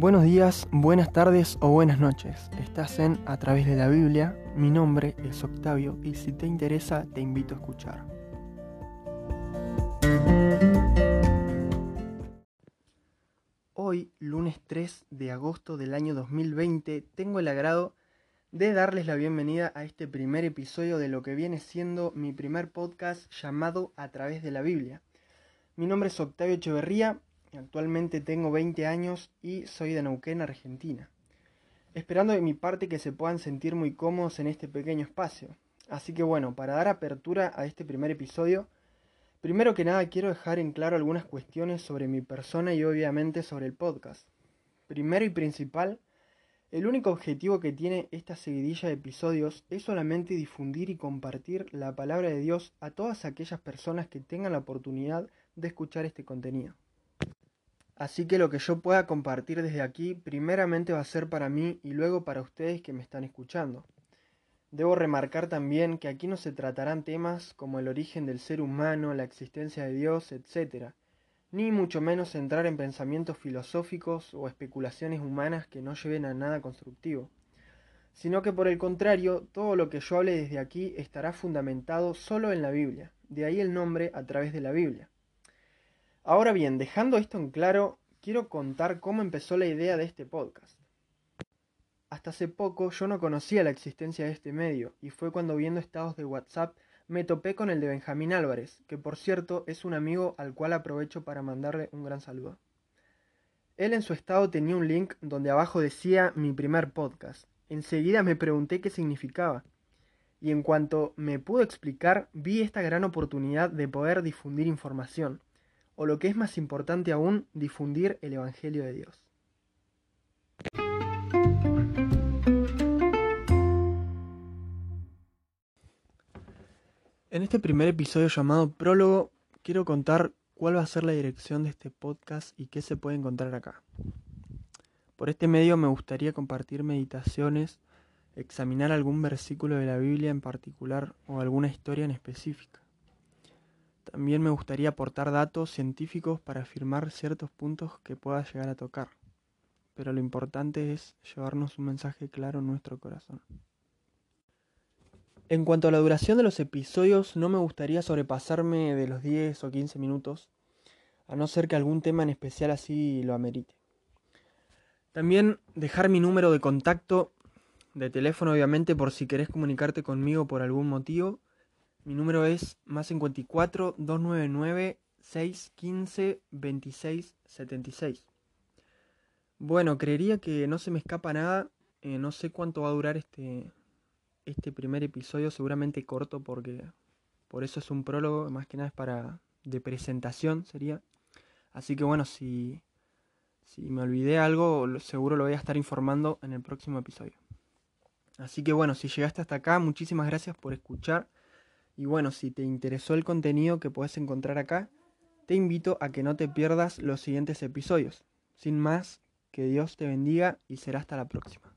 Buenos días, buenas tardes o buenas noches. Estás en A través de la Biblia. Mi nombre es Octavio y si te interesa te invito a escuchar. Hoy, lunes 3 de agosto del año 2020, tengo el agrado de darles la bienvenida a este primer episodio de lo que viene siendo mi primer podcast llamado A través de la Biblia. Mi nombre es Octavio Echeverría Actualmente tengo 20 años y soy de Neuquén, Argentina. Esperando de mi parte que se puedan sentir muy cómodos en este pequeño espacio. Así que bueno, para dar apertura a este primer episodio, primero que nada quiero dejar en claro algunas cuestiones sobre mi persona y obviamente sobre el podcast. Primero y principal, el único objetivo que tiene esta seguidilla de episodios es solamente difundir y compartir la palabra de Dios a todas aquellas personas que tengan la oportunidad de escuchar este contenido. Así que lo que yo pueda compartir desde aquí primeramente va a ser para mí y luego para ustedes que me están escuchando. Debo remarcar también que aquí no se tratarán temas como el origen del ser humano, la existencia de Dios, etc., ni mucho menos entrar en pensamientos filosóficos o especulaciones humanas que no lleven a nada constructivo, sino que por el contrario, todo lo que yo hable desde aquí estará fundamentado solo en la Biblia, de ahí el nombre a través de la Biblia. Ahora bien, dejando esto en claro, quiero contar cómo empezó la idea de este podcast. Hasta hace poco yo no conocía la existencia de este medio y fue cuando viendo estados de WhatsApp me topé con el de Benjamín Álvarez, que por cierto es un amigo al cual aprovecho para mandarle un gran saludo. Él en su estado tenía un link donde abajo decía mi primer podcast. Enseguida me pregunté qué significaba. Y en cuanto me pudo explicar, vi esta gran oportunidad de poder difundir información o lo que es más importante aún, difundir el Evangelio de Dios. En este primer episodio llamado Prólogo, quiero contar cuál va a ser la dirección de este podcast y qué se puede encontrar acá. Por este medio me gustaría compartir meditaciones, examinar algún versículo de la Biblia en particular o alguna historia en específica. También me gustaría aportar datos científicos para afirmar ciertos puntos que pueda llegar a tocar, pero lo importante es llevarnos un mensaje claro en nuestro corazón. En cuanto a la duración de los episodios, no me gustaría sobrepasarme de los 10 o 15 minutos, a no ser que algún tema en especial así lo amerite. También dejar mi número de contacto de teléfono, obviamente, por si querés comunicarte conmigo por algún motivo mi número es más 54 299 615 26 76. Bueno, creería que no se me escapa nada. Eh, no sé cuánto va a durar este, este primer episodio, seguramente corto porque por eso es un prólogo, más que nada es para de presentación sería. Así que bueno, si, si me olvidé algo, seguro lo voy a estar informando en el próximo episodio. Así que bueno, si llegaste hasta acá, muchísimas gracias por escuchar. Y bueno, si te interesó el contenido que puedes encontrar acá, te invito a que no te pierdas los siguientes episodios. Sin más, que Dios te bendiga y será hasta la próxima.